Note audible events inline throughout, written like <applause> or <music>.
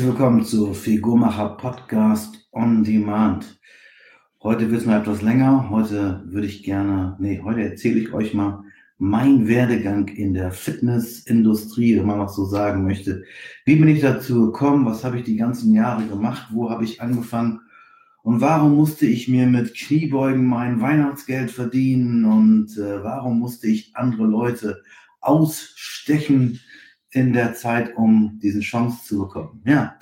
Herzlich willkommen zu Figurmacher Podcast on Demand. Heute wird es mal etwas länger. Heute würde ich gerne, nee, heute erzähle ich euch mal mein Werdegang in der Fitnessindustrie, wenn man noch so sagen möchte. Wie bin ich dazu gekommen? Was habe ich die ganzen Jahre gemacht? Wo habe ich angefangen? Und warum musste ich mir mit Kniebeugen mein Weihnachtsgeld verdienen? Und äh, warum musste ich andere Leute ausstechen? In der Zeit, um diese Chance zu bekommen. Ja,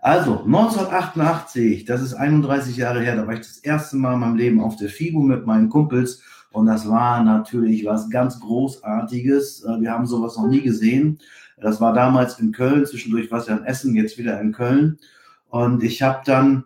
also 1988, das ist 31 Jahre her, da war ich das erste Mal in meinem Leben auf der FIBO mit meinen Kumpels und das war natürlich was ganz Großartiges. Äh, wir haben sowas noch nie gesehen. Das war damals in Köln, zwischendurch war es ja in Essen, jetzt wieder in Köln. Und ich habe dann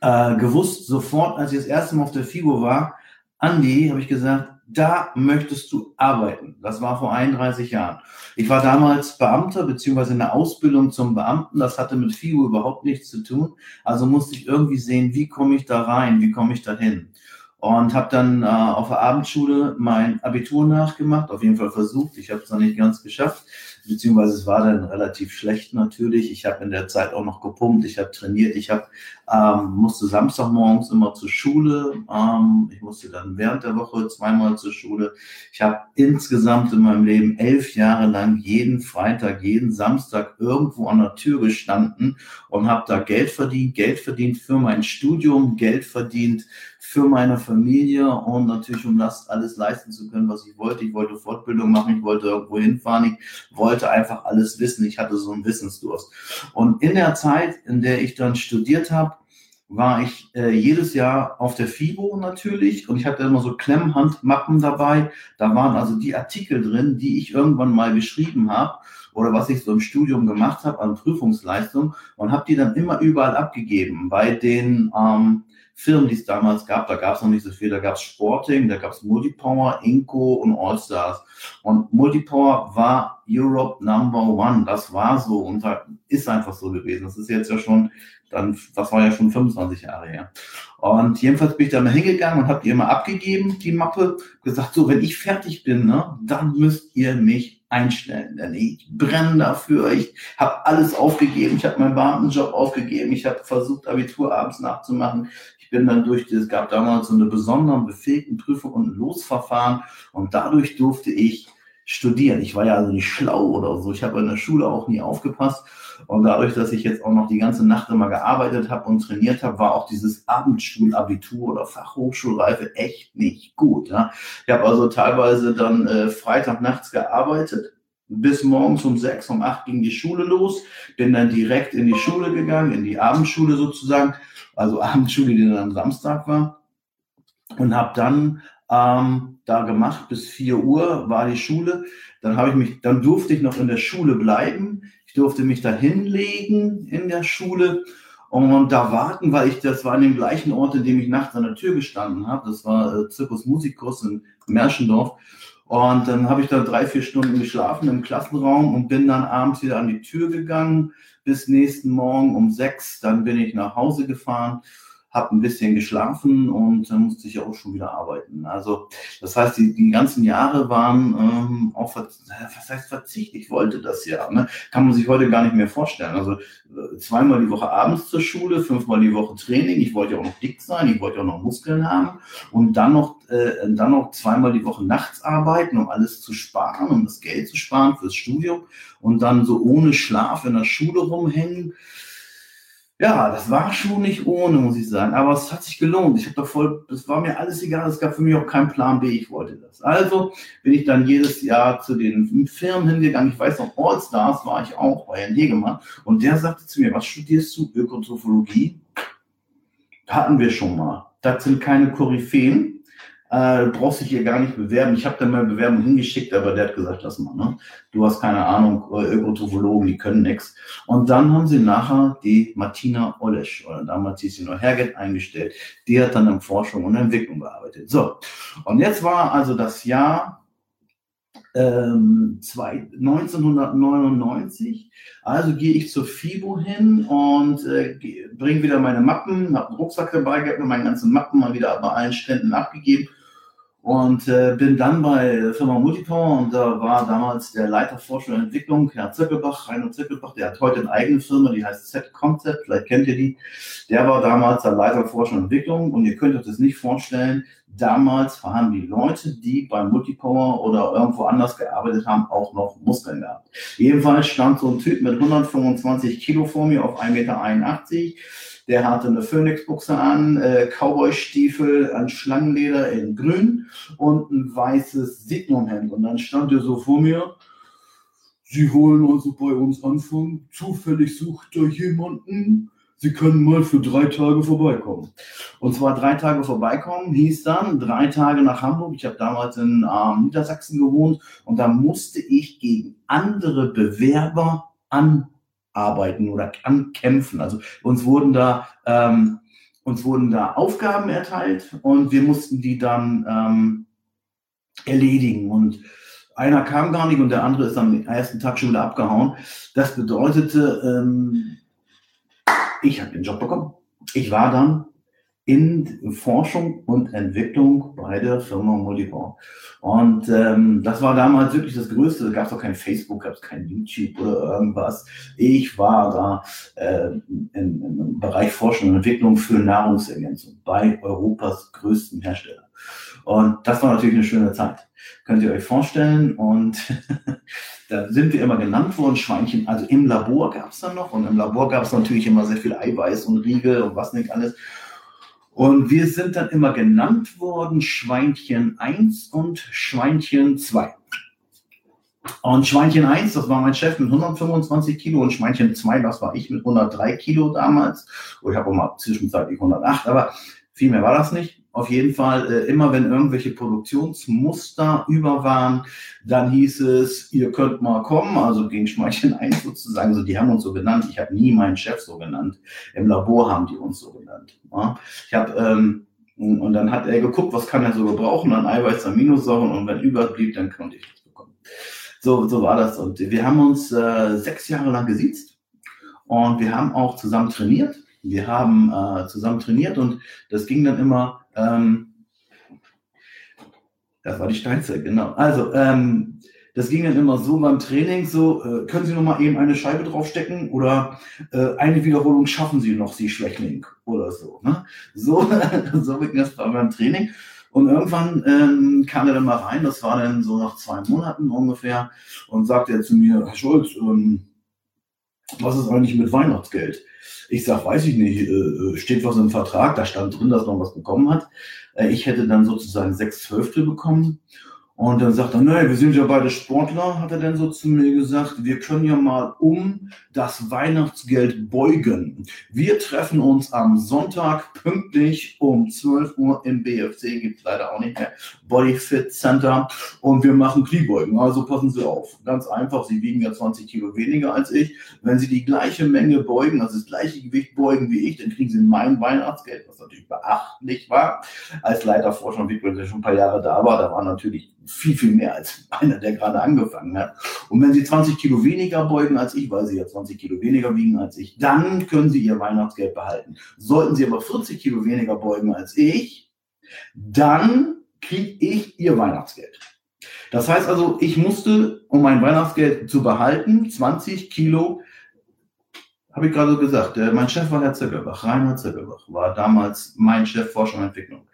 äh, gewusst, sofort, als ich das erste Mal auf der FIBO war, Andi, habe ich gesagt, da möchtest du arbeiten. Das war vor 31 Jahren. Ich war damals Beamter beziehungsweise in der Ausbildung zum Beamten. Das hatte mit FIU überhaupt nichts zu tun. Also musste ich irgendwie sehen, wie komme ich da rein, wie komme ich da hin. Und habe dann äh, auf der Abendschule mein Abitur nachgemacht, auf jeden Fall versucht. Ich habe es noch nicht ganz geschafft beziehungsweise es war dann relativ schlecht natürlich. Ich habe in der Zeit auch noch gepumpt, ich habe trainiert, ich habe ähm, musste Samstagmorgens immer zur Schule, ähm, ich musste dann während der Woche zweimal zur Schule. Ich habe insgesamt in meinem Leben elf Jahre lang jeden Freitag, jeden Samstag irgendwo an der Tür gestanden und habe da Geld verdient, Geld verdient für mein Studium, Geld verdient für meine Familie und natürlich, um das alles leisten zu können, was ich wollte. Ich wollte Fortbildung machen, ich wollte irgendwo hinfahren, ich wollte einfach alles wissen. Ich hatte so einen Wissensdurst. Und in der Zeit, in der ich dann studiert habe, war ich äh, jedes Jahr auf der FIBO natürlich und ich hatte immer so Klemmhandmappen dabei. Da waren also die Artikel drin, die ich irgendwann mal geschrieben habe oder was ich so im Studium gemacht habe an Prüfungsleistung und habe die dann immer überall abgegeben bei den ähm, Firmen, die es damals gab. Da gab es noch nicht so viel. Da gab es Sporting, da gab es Multipower, Inco und Allstars. Und Multipower war Europe Number One. Das war so und ist einfach so gewesen. Das ist jetzt ja schon, dann, das war ja schon 25 Jahre her. Und jedenfalls bin ich da mal hingegangen und habe die immer abgegeben, die Mappe, gesagt, so, wenn ich fertig bin, ne, dann müsst ihr mich einstellen. Denn ich brenne dafür. Ich habe alles aufgegeben. Ich habe meinen Beamtenjob aufgegeben. Ich habe versucht, Abitur abends nachzumachen. Ich bin dann durch, es gab damals so eine besondere befähigten Prüfung und ein Losverfahren. Und dadurch durfte ich studieren. Ich war ja also nicht schlau oder so. Ich habe in der Schule auch nie aufgepasst. Und dadurch, dass ich jetzt auch noch die ganze Nacht immer gearbeitet habe und trainiert habe, war auch dieses Abendschulabitur oder Fachhochschulreife echt nicht gut. Ja. Ich habe also teilweise dann äh, Freitag nachts gearbeitet. Bis morgens um sechs, um acht ging die Schule los. Bin dann direkt in die Schule gegangen, in die Abendschule sozusagen. Also Abendschule, die dann am Samstag war. Und habe dann ähm, da gemacht bis vier Uhr war die Schule. Dann habe ich mich, dann durfte ich noch in der Schule bleiben. Ich durfte mich da hinlegen in der Schule und da warten, weil ich, das war an dem gleichen Ort, in dem ich nachts an der Tür gestanden habe. Das war äh, Zirkus Musikus in Merschendorf. Und dann habe ich da drei, vier Stunden geschlafen im Klassenraum und bin dann abends wieder an die Tür gegangen bis nächsten Morgen um sechs. Dann bin ich nach Hause gefahren habe ein bisschen geschlafen und dann musste ich auch schon wieder arbeiten. Also das heißt, die, die ganzen Jahre waren ähm, auch, was heißt Verzicht? Ich wollte das ja. Ne? Kann man sich heute gar nicht mehr vorstellen. Also äh, zweimal die Woche abends zur Schule, fünfmal die Woche Training. Ich wollte ja auch noch dick sein, ich wollte ja auch noch Muskeln haben und dann noch, äh, dann noch zweimal die Woche nachts arbeiten, um alles zu sparen, um das Geld zu sparen fürs Studium und dann so ohne Schlaf in der Schule rumhängen ja, das war schon nicht ohne, muss ich sagen. Aber es hat sich gelohnt. Ich habe da voll, das war mir alles egal. Es gab für mich auch keinen Plan B. Ich wollte das. Also bin ich dann jedes Jahr zu den Firmen hingegangen. Ich weiß noch, Allstars war ich auch bei Herrn Jägemann. Und der sagte zu mir, was studierst du? Ökotrophologie? Hatten wir schon mal. Das sind keine Koryphäen äh, brauchst dich hier gar nicht bewerben. Ich habe da mal Bewerbung hingeschickt, aber der hat gesagt, lass mal, ne? Du hast keine Ahnung, äh, Ökotrophologen, die können nix. Und dann haben sie nachher die Martina Olesch, oder damals hieß sie noch Herget, eingestellt. Die hat dann in Forschung und Entwicklung gearbeitet. So, und jetzt war also das Jahr ähm, zwei, 1999. Also gehe ich zur FIBO hin und äh, bringe wieder meine Mappen, habe einen Rucksack dabei gehabt und meine ganzen Mappen mal wieder bei allen Ständen abgegeben und äh, bin dann bei Firma Multipower und da war damals der Leiter Forschung und Entwicklung, Herr Zirkelbach, Rainer Zirkelbach, der hat heute eine eigene Firma, die heißt Z-Concept, vielleicht kennt ihr die. Der war damals der Leiter Forschung und Entwicklung. Und ihr könnt euch das nicht vorstellen, damals haben die Leute, die bei Multipower oder irgendwo anders gearbeitet haben, auch noch Muskeln gehabt. Jedenfalls stand so ein Typ mit 125 Kilo vor mir auf 1,81 Meter der hatte eine Phoenix-Buchse an, äh, Cowboy-Stiefel an Schlangenleder in grün und ein weißes Signumhemd. Und dann stand er so vor mir. Sie wollen also bei uns anfangen. Zufällig sucht er jemanden. Sie können mal für drei Tage vorbeikommen. Und zwar drei Tage vorbeikommen hieß dann drei Tage nach Hamburg. Ich habe damals in ähm, Niedersachsen gewohnt und da musste ich gegen andere Bewerber an arbeiten oder ankämpfen. Also uns wurden da ähm, uns wurden da Aufgaben erteilt und wir mussten die dann ähm, erledigen. Und einer kam gar nicht und der andere ist am ersten Tag schon wieder abgehauen. Das bedeutete, ähm, ich habe den Job bekommen. Ich war dann in Forschung und Entwicklung bei der Firma Multibor. Und ähm, das war damals wirklich das Größte. Da gab es auch kein Facebook, gab es kein YouTube oder irgendwas. Ich war da äh, im, im Bereich Forschung und Entwicklung für Nahrungsergänzung bei Europas größten Hersteller. Und das war natürlich eine schöne Zeit. Könnt ihr euch vorstellen. Und <laughs> da sind wir immer genannt worden, Schweinchen. Also im Labor gab es dann noch. Und im Labor gab es natürlich immer sehr viel Eiweiß und Riegel und was nicht alles. Und wir sind dann immer genannt worden, Schweinchen 1 und Schweinchen 2. Und Schweinchen 1, das war mein Chef mit 125 Kilo und Schweinchen 2, das war ich mit 103 Kilo damals. Oh, ich habe auch mal zwischenzeitlich 108, aber viel mehr war das nicht. Auf jeden Fall, äh, immer wenn irgendwelche Produktionsmuster über waren, dann hieß es, ihr könnt mal kommen, also gegen Schmeicheln 1 sozusagen, so die haben uns so genannt. Ich habe nie meinen Chef so genannt. Im Labor haben die uns so genannt. Ja. Ich habe ähm, und dann hat er geguckt, was kann er so gebrauchen an Eiweiß, Aminosäuren und wenn überblieb, dann konnte ich das bekommen. So, so war das. Und wir haben uns äh, sechs Jahre lang gesiezt und wir haben auch zusammen trainiert. Wir haben äh, zusammen trainiert und das ging dann immer ähm, das war die Steinzeit, genau. Also, ähm, das ging dann immer so beim Training, so, äh, können Sie noch mal eben eine Scheibe draufstecken oder äh, eine Wiederholung schaffen Sie noch, Sie Schwächling oder so. Ne? So, <laughs> so ging das beim Training. Und irgendwann ähm, kam er dann mal rein, das war dann so nach zwei Monaten ungefähr, und sagte er zu mir, Herr Scholz, ähm, was ist eigentlich mit Weihnachtsgeld? Ich sag, weiß ich nicht, äh, äh, steht was im Vertrag, da stand drin, dass man was bekommen hat. Äh, ich hätte dann sozusagen sechs Zwölfte bekommen und dann sagt er, naja, wir sind ja beide Sportler, hat er dann so zu mir gesagt, wir können ja mal um das Weihnachtsgeld beugen. Wir treffen uns am Sonntag pünktlich um 12 Uhr im BFC, gibt's leider auch nicht mehr, Bodyfit Center und wir machen Kniebeugen. Also passen Sie auf. Ganz einfach, Sie wiegen ja 20 Kilo weniger als ich. Wenn Sie die gleiche Menge beugen, also das gleiche Gewicht beugen wie ich, dann kriegen Sie mein Weihnachtsgeld, was natürlich beachtlich war. Als Leiter Forschung, wie ich schon ein paar Jahre da war, da war natürlich viel, viel mehr als <laughs> einer, der gerade angefangen hat. Und wenn Sie 20 Kilo weniger beugen als ich, weil Sie ja 20 Kilo weniger wiegen als ich, dann können Sie Ihr Weihnachtsgeld behalten. Sollten Sie aber 40 Kilo weniger beugen als ich, dann kriege ich Ihr Weihnachtsgeld. Das heißt also, ich musste, um mein Weihnachtsgeld zu behalten, 20 Kilo, habe ich gerade gesagt, der, mein Chef war Herr Zirkelbach, Reinhard Zirkelbach, war damals mein Chef Forschung und Entwicklung.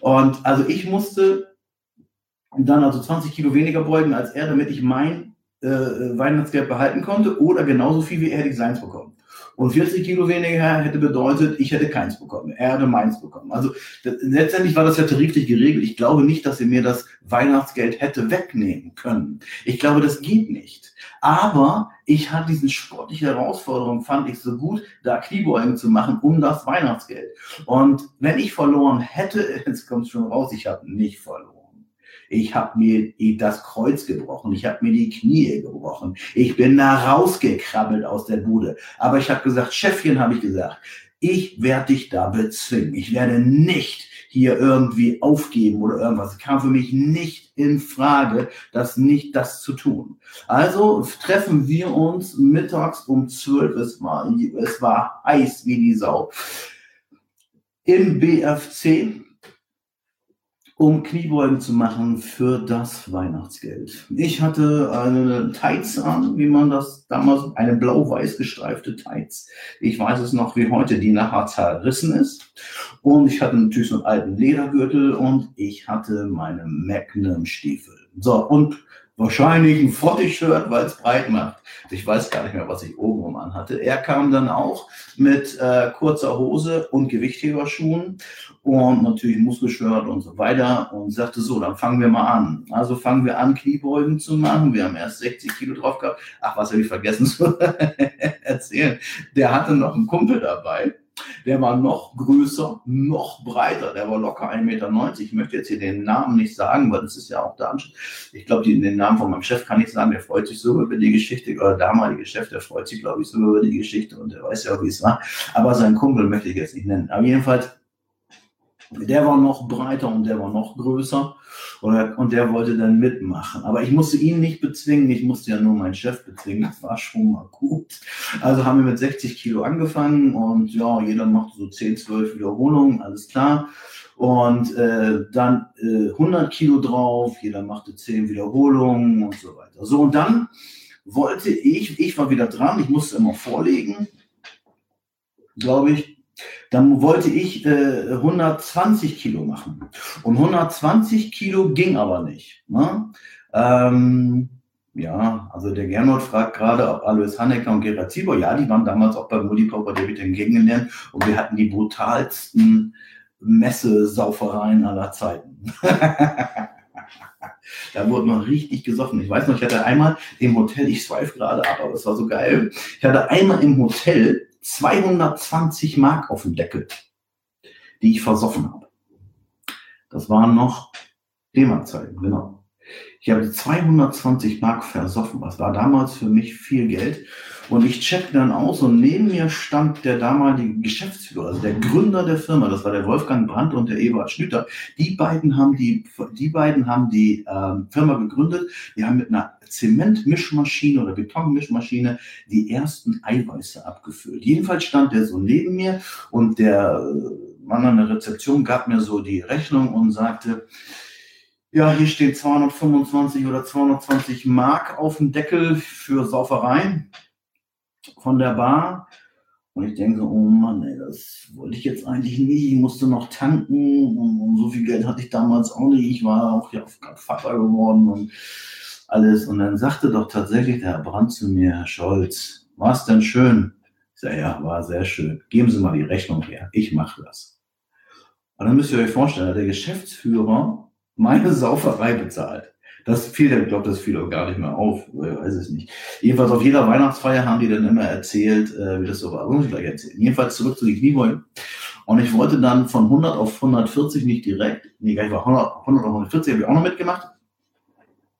Und also ich musste und dann also 20 Kilo weniger beugen als er, damit ich mein äh, Weihnachtsgeld behalten konnte oder genauso viel wie er ich seins bekommen. Und 40 Kilo weniger hätte bedeutet, ich hätte keins bekommen. Er hätte meins bekommen. Also das, letztendlich war das ja tariflich geregelt. Ich glaube nicht, dass er mir das Weihnachtsgeld hätte wegnehmen können. Ich glaube, das geht nicht. Aber ich hatte diese sportliche Herausforderung, fand ich so gut, da Kniebeugen zu machen um das Weihnachtsgeld. Und wenn ich verloren hätte, <laughs> jetzt kommt es schon raus, ich habe nicht verloren. Ich habe mir das Kreuz gebrochen. Ich habe mir die Knie gebrochen. Ich bin da rausgekrabbelt aus der Bude. Aber ich habe gesagt, Chefchen, habe ich gesagt, ich werde dich da bezwingen. Ich werde nicht hier irgendwie aufgeben oder irgendwas. Es kam für mich nicht in Frage, das nicht das zu tun. Also treffen wir uns mittags um zwölf. Es war, es war heiß wie die Sau. Im BFC um Kniebeugen zu machen für das Weihnachtsgeld. Ich hatte eine Tights an, wie man das damals, eine blau-weiß gestreifte Tights. Ich weiß es noch wie heute, die nachher zerrissen ist. Und ich hatte natürlich so einen alten Ledergürtel und ich hatte meine Magnum-Stiefel. So, und wahrscheinlich ein Frottich-Shirt, weil es breit macht. Ich weiß gar nicht mehr, was ich obenrum anhatte. Er kam dann auch mit äh, kurzer Hose und Gewichtheberschuhen und natürlich Muskelshirt und so weiter und sagte so, dann fangen wir mal an. Also fangen wir an, Kniebeugen zu machen. Wir haben erst 60 Kilo drauf gehabt. Ach, was habe ich vergessen zu <laughs> erzählen. Der hatte noch einen Kumpel dabei der war noch größer, noch breiter, der war locker 1,90 Meter. Ich möchte jetzt hier den Namen nicht sagen, weil das ist ja auch Anschluss. Ich glaube, den Namen von meinem Chef kann ich sagen, der freut sich so über die Geschichte, oder damalige Chef, der freut sich, glaube ich, so über die Geschichte und der weiß ja wie es war. Aber seinen Kumpel möchte ich jetzt nicht nennen. Aber jedenfalls, der war noch breiter und der war noch größer. Oder, und der wollte dann mitmachen. Aber ich musste ihn nicht bezwingen, ich musste ja nur meinen Chef bezwingen. Das war schon mal gut. Also haben wir mit 60 Kilo angefangen und ja, jeder machte so 10, 12 Wiederholungen, alles klar. Und äh, dann äh, 100 Kilo drauf, jeder machte 10 Wiederholungen und so weiter. So, und dann wollte ich, ich war wieder dran, ich musste immer vorlegen, glaube ich, dann wollte ich äh, 120 Kilo machen. Und 120 Kilo ging aber nicht. Ne? Ähm, ja, also der Gernot fragt gerade, ob Alois Hanecker und Gerhard Zieber, ja, die waren damals auch bei Mulipau bei David kennengelernt und wir hatten die brutalsten Messesaufereien aller Zeiten. <laughs> da wurde noch richtig gesoffen. Ich weiß noch, ich hatte einmal im Hotel, ich swipe gerade ab, aber es war so geil. Ich hatte einmal im Hotel 220 Mark auf dem Deckel, die ich versoffen habe. Das waren noch D-Mark-Zeiten, genau. Ich habe 220 Mark versoffen. Das war damals für mich viel Geld. Und ich checkte dann aus und neben mir stand der damalige Geschäftsführer, also der Gründer der Firma. Das war der Wolfgang Brandt und der Eberhard Schlüter. Die beiden haben die, die beiden haben die ähm, Firma gegründet. Die haben mit einer Zementmischmaschine oder Betonmischmaschine die ersten Eiweiße abgefüllt. Jedenfalls stand der so neben mir und der äh, Mann an der Rezeption gab mir so die Rechnung und sagte, ja, hier steht 225 oder 220 Mark auf dem Deckel für Sauferei von der Bar. Und ich denke, oh Mann, ey, das wollte ich jetzt eigentlich nicht. Ich musste noch tanken und, und so viel Geld hatte ich damals auch nicht. Ich war auch ja Vater geworden und alles. Und dann sagte doch tatsächlich der Herr Brandt zu mir, Herr Scholz, war es denn schön? Ich sage, ja, war sehr schön. Geben Sie mal die Rechnung her. Ich mache das. Und dann müsst ihr euch vorstellen, der Geschäftsführer meine Sauferei bezahlt. Das fiel, ich glaube, das fiel auch gar nicht mehr auf, ich weiß es nicht. Jedenfalls auf jeder Weihnachtsfeier haben die dann immer erzählt, äh, wie das so war. Muss ich gleich erzählen. Jedenfalls zurück zu den Kniebeugen. Und ich wollte dann von 100 auf 140 nicht direkt, nee, gar nicht, war 100, 100 auf 140 habe ich auch noch mitgemacht.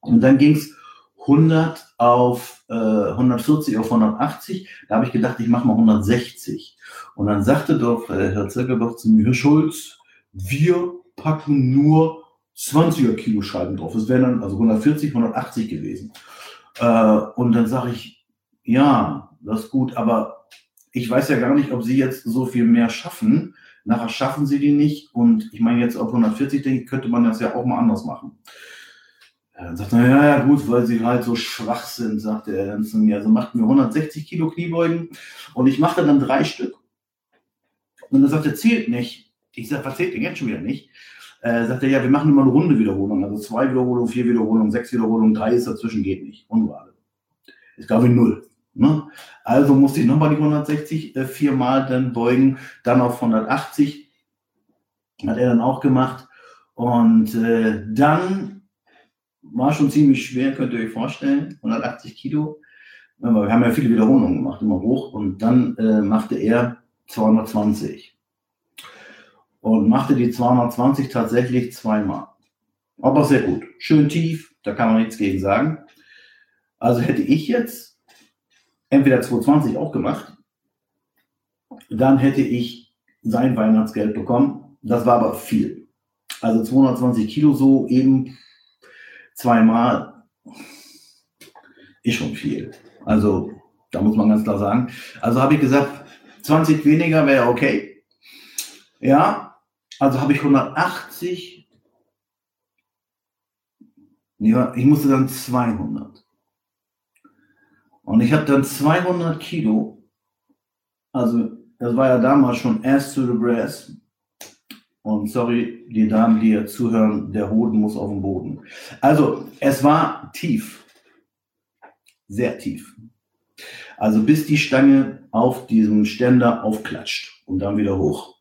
Und dann ging's 100 auf äh, 140 auf 180. Da habe ich gedacht, ich mache mal 160. Und dann sagte doch äh, Herr Zirkelbach zu mir, Herr Schulz, wir packen nur 20er Kilo Scheiben drauf. Das wären dann also 140, 180 gewesen. Äh, und dann sage ich, ja, das ist gut, aber ich weiß ja gar nicht, ob Sie jetzt so viel mehr schaffen. Nachher schaffen Sie die nicht. Und ich meine, jetzt auf 140, denke ich, könnte man das ja auch mal anders machen. Dann sagt er, ja, ja, gut, weil sie halt so schwach sind, sagte er dann zu mir. Also machten wir 160 Kilo Kniebeugen und ich machte dann drei Stück. Und dann sagt er, zählt nicht. Ich sage, was zählt denn jetzt schon wieder nicht? Äh, sagt er, ja, wir machen immer eine runde Wiederholung. Also zwei Wiederholungen, vier Wiederholungen, sechs Wiederholungen, drei ist dazwischen, geht nicht. Ungerade. Ist glaube ich null. Ne? Also musste ich nochmal die 160 äh, viermal dann beugen, dann auf 180. Hat er dann auch gemacht. Und äh, dann war schon ziemlich schwer, könnt ihr euch vorstellen, 180 Kilo. Wir haben ja viele Wiederholungen gemacht, immer hoch. Und dann äh, machte er 220 und machte die 220 tatsächlich zweimal. Aber sehr gut. Schön tief, da kann man nichts gegen sagen. Also hätte ich jetzt entweder 220 auch gemacht, dann hätte ich sein Weihnachtsgeld bekommen. Das war aber viel. Also 220 Kilo so eben zweimal ist schon viel. Also da muss man ganz klar sagen. Also habe ich gesagt, 20 weniger wäre okay. Ja, also habe ich 180 Ja, ich musste dann 200. Und ich habe dann 200 Kilo. Also, das war ja damals schon ass to the brass. Und sorry, die Damen, die hier zuhören, der Hoden muss auf den Boden. Also, es war tief. Sehr tief. Also, bis die Stange auf diesem Ständer aufklatscht und dann wieder hoch.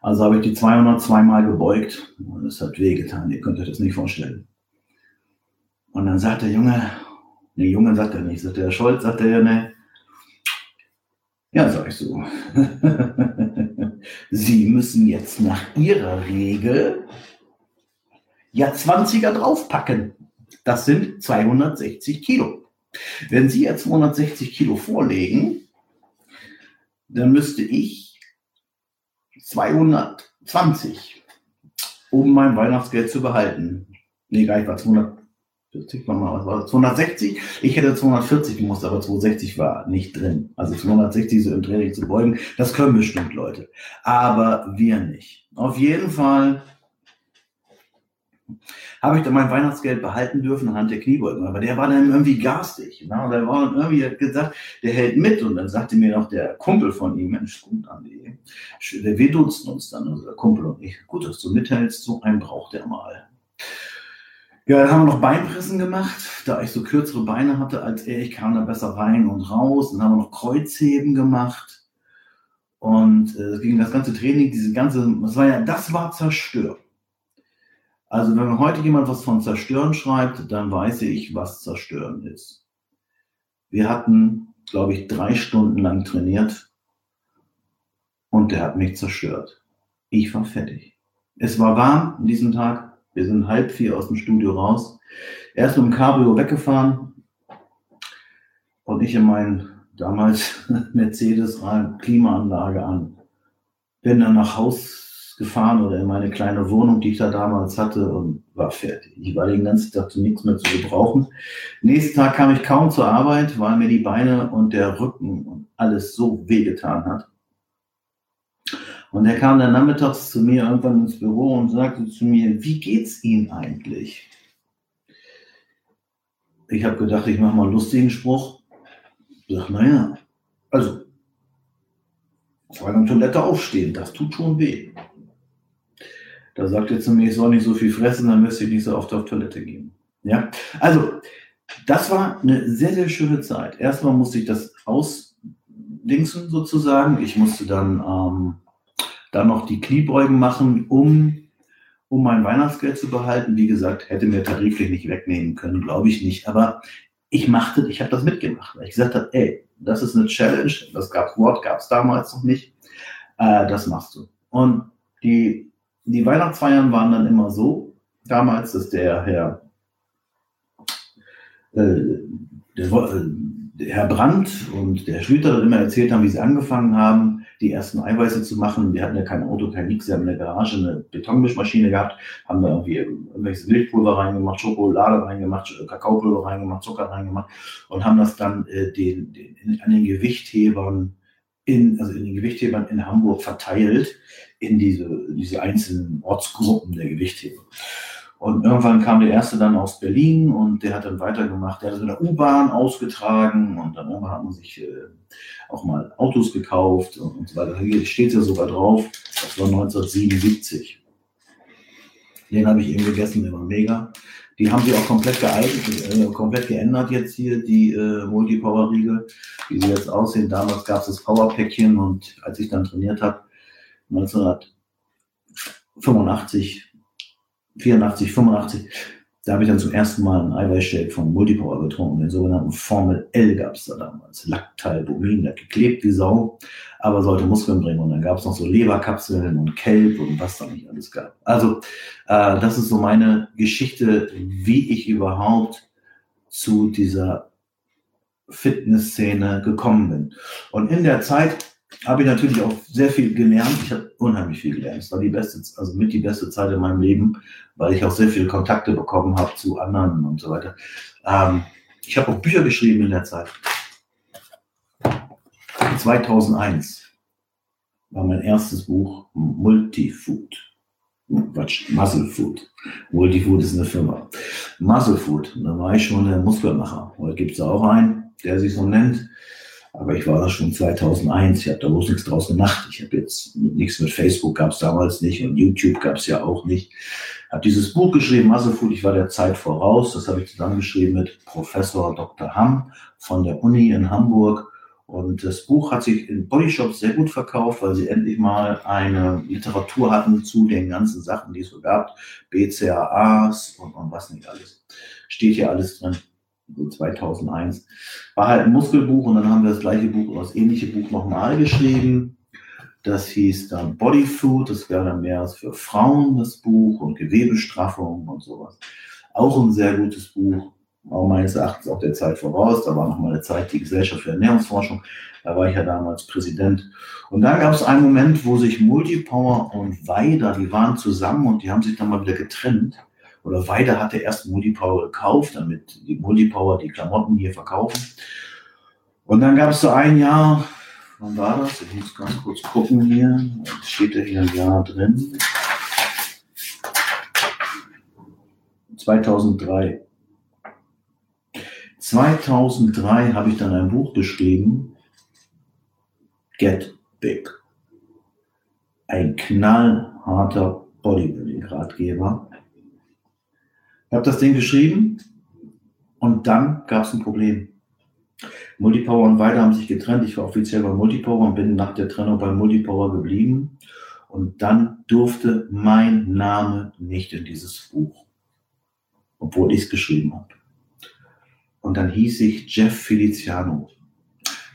Also habe ich die 202 Mal gebeugt und es hat wehgetan. Ihr könnt euch das nicht vorstellen. Und dann sagt der Junge, der Junge sagt er nicht, sagt der Scholz, sagt er, ne, ja, sag ich so. <laughs> Sie müssen jetzt nach Ihrer Regel ja 20er draufpacken. Das sind 260 Kilo. Wenn Sie jetzt 260 Kilo vorlegen, dann müsste ich 220, um mein Weihnachtsgeld zu behalten. Nee, gar nicht, war 240, mal, was war das? 260? Ich hätte 240 gemusst, aber 260 war nicht drin. Also 260 so im Training zu beugen, das können bestimmt Leute. Aber wir nicht. Auf jeden Fall habe ich dann mein Weihnachtsgeld behalten dürfen anhand der Kniebeugen. Aber der war dann irgendwie garstig. Ne? Und der war dann irgendwie hat gesagt, der hält mit. Und dann sagte mir noch der Kumpel von ihm, Mensch, gut, Andi, wir duzen uns dann, der Kumpel und ich. Gut, dass du mithältst, so einen braucht er mal. Ja, dann haben wir noch Beinpressen gemacht. Da ich so kürzere Beine hatte als er, ich kam da besser rein und raus. Dann haben wir noch Kreuzheben gemacht. Und äh, ging das ganze Training, diese ganze, das war ja, das war zerstört. Also wenn heute jemand was von zerstören schreibt, dann weiß ich, was zerstören ist. Wir hatten, glaube ich, drei Stunden lang trainiert und der hat mich zerstört. Ich war fertig. Es war warm an diesem Tag. Wir sind halb vier aus dem Studio raus. Er ist mit dem Cabrio weggefahren und ich in meinen damals <laughs> Mercedes Klimaanlage an. Bin dann nach Haus gefahren oder in meine kleine Wohnung, die ich da damals hatte und war fertig. Ich war den ganzen Tag zu nichts mehr zu gebrauchen. Nächsten Tag kam ich kaum zur Arbeit, weil mir die Beine und der Rücken und alles so wehgetan hat. Und er kam dann nachmittags zu mir irgendwann ins Büro und sagte zu mir, wie geht's Ihnen eigentlich? Ich habe gedacht, ich mache mal einen lustigen Spruch. Ich sage, naja, also, zwei der Toilette aufstehen, das tut schon weh. Da sagt er zu mir, ich soll nicht so viel fressen, dann müsste ich nicht so oft auf Toilette gehen. Ja, also das war eine sehr, sehr schöne Zeit. Erstmal musste ich das ausdingsen sozusagen. Ich musste dann, ähm, dann noch die Kniebeugen machen, um, um mein Weihnachtsgeld zu behalten. Wie gesagt, hätte mir tariflich nicht wegnehmen können, glaube ich nicht. Aber ich machte, ich habe das mitgemacht, weil ich gesagt habe, ey, das ist eine Challenge. Das gab Wort gab es damals noch nicht. Äh, das machst du. Und die die Weihnachtsfeiern waren dann immer so, damals, dass der Herr, äh, der, äh, der Herr Brandt und der Schlüter immer erzählt haben, wie sie angefangen haben, die ersten Eiweiße zu machen. Wir hatten ja kein Auto, kein Nix, sie haben in der Garage eine Betonmischmaschine gehabt, haben da irgendwie irgendwelches Wildpulver reingemacht, Schokolade reingemacht, Kakaopulver reingemacht, Zucker reingemacht und haben das dann äh, den, den, an den Gewichthebern in, also in den Gewichthebern in Hamburg verteilt in diese, diese einzelnen Ortsgruppen der Gewichtheber. Und irgendwann kam der erste dann aus Berlin und der hat dann weitergemacht. Der hat das mit der U-Bahn ausgetragen und dann irgendwann hat man sich äh, auch mal Autos gekauft und, und so weiter. Hier steht ja sogar drauf, das war 1977. Den habe ich eben gegessen, der war mega. Die haben sie auch komplett geeignet, äh, komplett geändert jetzt hier, die äh, Multipower-Riegel, wie sie jetzt aussehen. Damals gab es das Power-Päckchen und als ich dann trainiert habe, 1985, 84, 85, da habe ich dann zum ersten Mal einen Eiweißshake von Multipower getrunken, den sogenannten Formel L gab es da damals. Lactalbumin, der geklebt wie Sau, aber sollte Muskeln bringen. Und dann gab es noch so Leberkapseln und Kelp und was da nicht alles gab. Also äh, das ist so meine Geschichte, wie ich überhaupt zu dieser Fitnessszene gekommen bin. Und in der Zeit habe ich natürlich auch sehr viel gelernt. Ich habe unheimlich viel gelernt. Es war die beste, also mit die beste Zeit in meinem Leben, weil ich auch sehr viele Kontakte bekommen habe zu anderen und so weiter. Ähm, ich habe auch Bücher geschrieben in der Zeit. 2001 war mein erstes Buch Multifood. Quatsch, Muscle Food. Multifood ist eine Firma. Muscle Food, da war ich schon der Muskelmacher. Heute gibt es auch einen, der sich so nennt. Aber ich war da schon 2001. Ich habe da bloß nichts draus gemacht. Ich habe jetzt nichts mit Facebook gab es damals nicht und YouTube gab es ja auch nicht. Habe dieses Buch geschrieben, Muscle Food. Ich war der Zeit voraus. Das habe ich zusammengeschrieben mit Professor Dr. Hamm von der Uni in Hamburg. Und das Buch hat sich in Bodyshops sehr gut verkauft, weil sie endlich mal eine Literatur hatten zu den ganzen Sachen, die es so gab. BCAAs und, und was nicht alles. Steht hier alles drin. So 2001. War halt ein Muskelbuch und dann haben wir das gleiche Buch oder das ähnliche Buch nochmal geschrieben. Das hieß dann Body Food. Das wäre dann mehr für Frauen das Buch und Gewebestraffung und sowas. Auch ein sehr gutes Buch auch meines Erachtens auch der Zeit voraus. Da war noch mal eine Zeit die Gesellschaft für Ernährungsforschung. Da war ich ja damals Präsident. Und dann gab es einen Moment, wo sich Multipower und Weider, die waren zusammen und die haben sich dann mal wieder getrennt. Oder Weider hatte erst Multipower gekauft, damit die Multipower die Klamotten hier verkaufen. Und dann gab es so ein Jahr, wann war das? Ich muss ganz kurz gucken hier. Steht da hier ein Jahr drin. 2003. 2003 habe ich dann ein Buch geschrieben, Get Big. Ein knallharter Bodybuilding-Ratgeber. Ich habe das Ding geschrieben und dann gab es ein Problem. Multipower und Weiter haben sich getrennt. Ich war offiziell bei Multipower und bin nach der Trennung bei Multipower geblieben. Und dann durfte mein Name nicht in dieses Buch, obwohl ich es geschrieben habe. Und dann hieß ich Jeff Feliciano.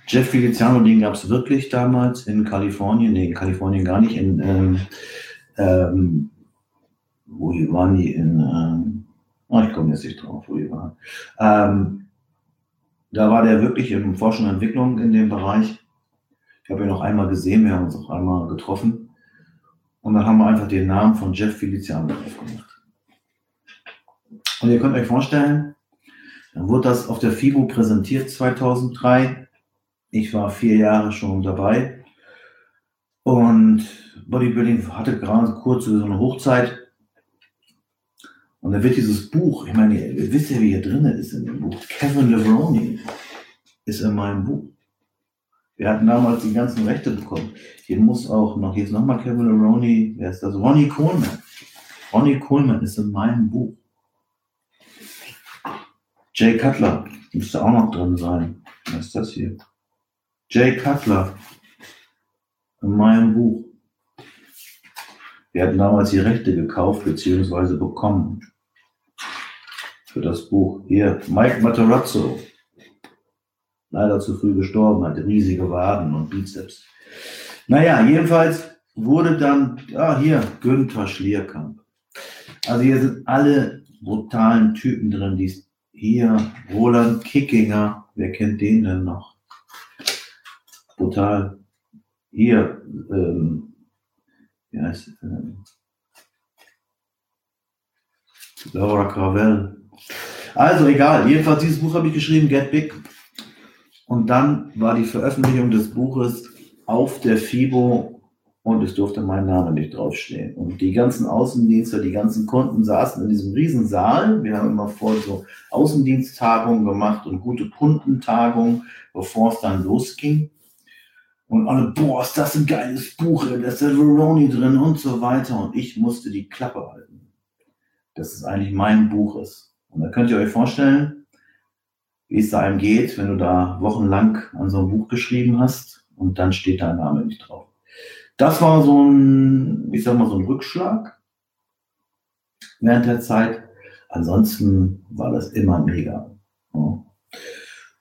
Jeff Feliciano, den gab es wirklich damals in Kalifornien, nee, in Kalifornien gar nicht, in, ähm, ähm, wo waren die, in, ähm, oh, ich komme jetzt nicht drauf, wo die waren. Ähm, da war der wirklich in Forschung und Entwicklung in dem Bereich. Ich habe ihn noch einmal gesehen, wir haben uns auch einmal getroffen. Und dann haben wir einfach den Namen von Jeff Feliciano drauf gemacht. Und ihr könnt euch vorstellen, dann wurde das auf der FIBO präsentiert 2003. Ich war vier Jahre schon dabei. Und Bodybuilding hatte gerade kurz so eine Hochzeit. Und da wird dieses Buch, ich meine, ihr wisst ja, wie hier drin ist in dem Buch. Kevin Levroni ist in meinem Buch. Wir hatten damals die ganzen Rechte bekommen. Hier muss auch noch, hier ist nochmal Kevin Levroni, wer ist das? Ronnie Coleman. Ronnie Coleman ist in meinem Buch. Jay Cutler müsste auch noch drin sein. Was ist das hier? Jay Cutler in meinem Buch. Wir hatten damals die Rechte gekauft bzw. bekommen für das Buch. Hier, Mike Materazzo. Leider zu früh gestorben, hatte riesige Waden und Bizeps. Naja, jedenfalls wurde dann, ja, hier, Günther Schlierkamp. Also hier sind alle brutalen Typen drin, die hier, Roland Kickinger, wer kennt den denn noch? Brutal. Hier, ähm, wie heißt, ähm, Laura Cravel. Also egal, jedenfalls dieses Buch habe ich geschrieben, Get Big. Und dann war die Veröffentlichung des Buches auf der FIBO und es durfte mein Name nicht draufstehen. Und die ganzen Außendienste, die ganzen Kunden saßen in diesem riesen Saal. Wir haben immer vor so Außendiensttagungen gemacht und gute Kundentagungen, bevor es dann losging. Und alle, boah, ist das ein geiles Buch, da ist der Veroni drin und so weiter. Und ich musste die Klappe halten, dass es eigentlich mein Buch ist. Und da könnt ihr euch vorstellen, wie es da einem geht, wenn du da wochenlang an so einem Buch geschrieben hast und dann steht dein Name nicht drauf. Das war so ein, ich sag mal, so ein Rückschlag während der Zeit. Ansonsten war das immer mega.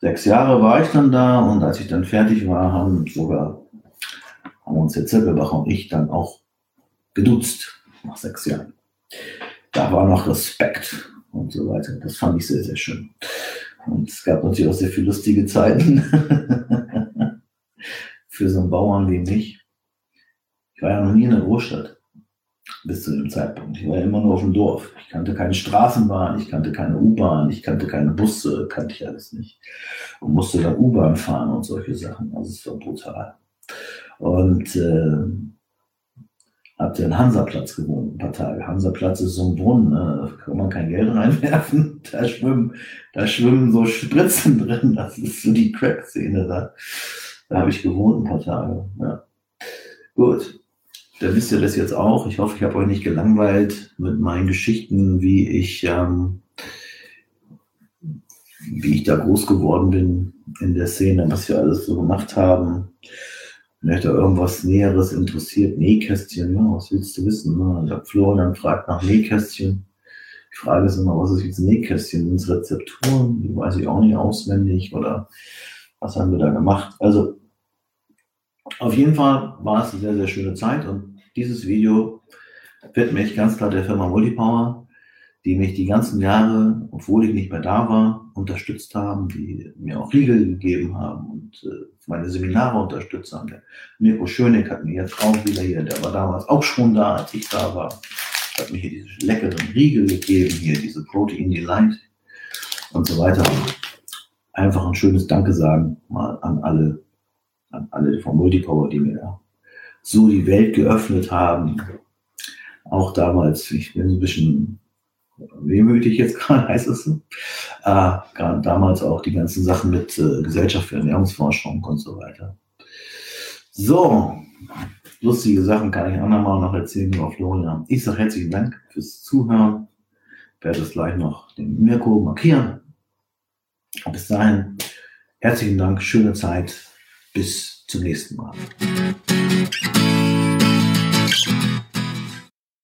Sechs Jahre war ich dann da und als ich dann fertig war, haben sogar haben uns der Zippelbach und ich dann auch geduzt nach sechs Jahren. Da war noch Respekt und so weiter. Das fand ich sehr, sehr schön. Und es gab natürlich auch sehr viele lustige Zeiten <laughs> für so einen Bauern wie mich. Ich war ja noch nie in der Großstadt bis zu dem Zeitpunkt. Ich war ja immer nur auf dem Dorf. Ich kannte keine Straßenbahn, ich kannte keine U-Bahn, ich kannte keine Busse, kannte ich alles nicht. Und musste dann U-Bahn fahren und solche Sachen. Also es war brutal. Und äh, habt ihr in Hansaplatz gewohnt, ein paar Tage. Hansaplatz ist so ein Brunnen, ne? da kann man kein Geld reinwerfen. <laughs> Da schwimmen, da schwimmen so Spritzen <laughs> drin. Das ist so die Crack-Szene da. Da habe ich gewohnt ein paar Tage. Ja. Gut. Da wisst ihr das jetzt auch. Ich hoffe, ich habe euch nicht gelangweilt mit meinen Geschichten, wie ich, ähm, wie ich da groß geworden bin in der Szene, was wir alles so gemacht haben. Wenn da irgendwas Näheres interessiert, Nähkästchen, ja, was willst du wissen? Ne? Der Florian fragt nach Nähkästchen. Die Frage ist immer, was ist jetzt Nähkästchen? Sind es Rezepturen? Die weiß ich auch nicht auswendig oder was haben wir da gemacht? Also, auf jeden Fall war es eine sehr, sehr schöne Zeit und dieses Video widme ich ganz klar der Firma Multipower, die mich die ganzen Jahre, obwohl ich nicht mehr da war, unterstützt haben, die mir auch Riegel gegeben haben und äh, meine Seminare unterstützt haben. Der Mirko Schönig hat mir jetzt auch wieder hier, der war damals auch schon da, als ich da war, hat mir hier diese leckeren Riegel gegeben, hier diese Protein Delight und so weiter. Einfach ein schönes Danke sagen mal an alle, an alle von Multipower, die mir da so die Welt geöffnet haben. Auch damals, ich bin ein bisschen wehmütig jetzt <laughs> gerade, heißt es so. Äh, damals auch die ganzen Sachen mit äh, Gesellschaft für Ernährungsforschung und so weiter. So, lustige Sachen kann ich andermal noch erzählen über Florian. Ich sage herzlichen Dank fürs Zuhören. Werde es gleich noch den Mirko markieren. Bis dahin, herzlichen Dank, schöne Zeit. Bis zum nächsten Mal.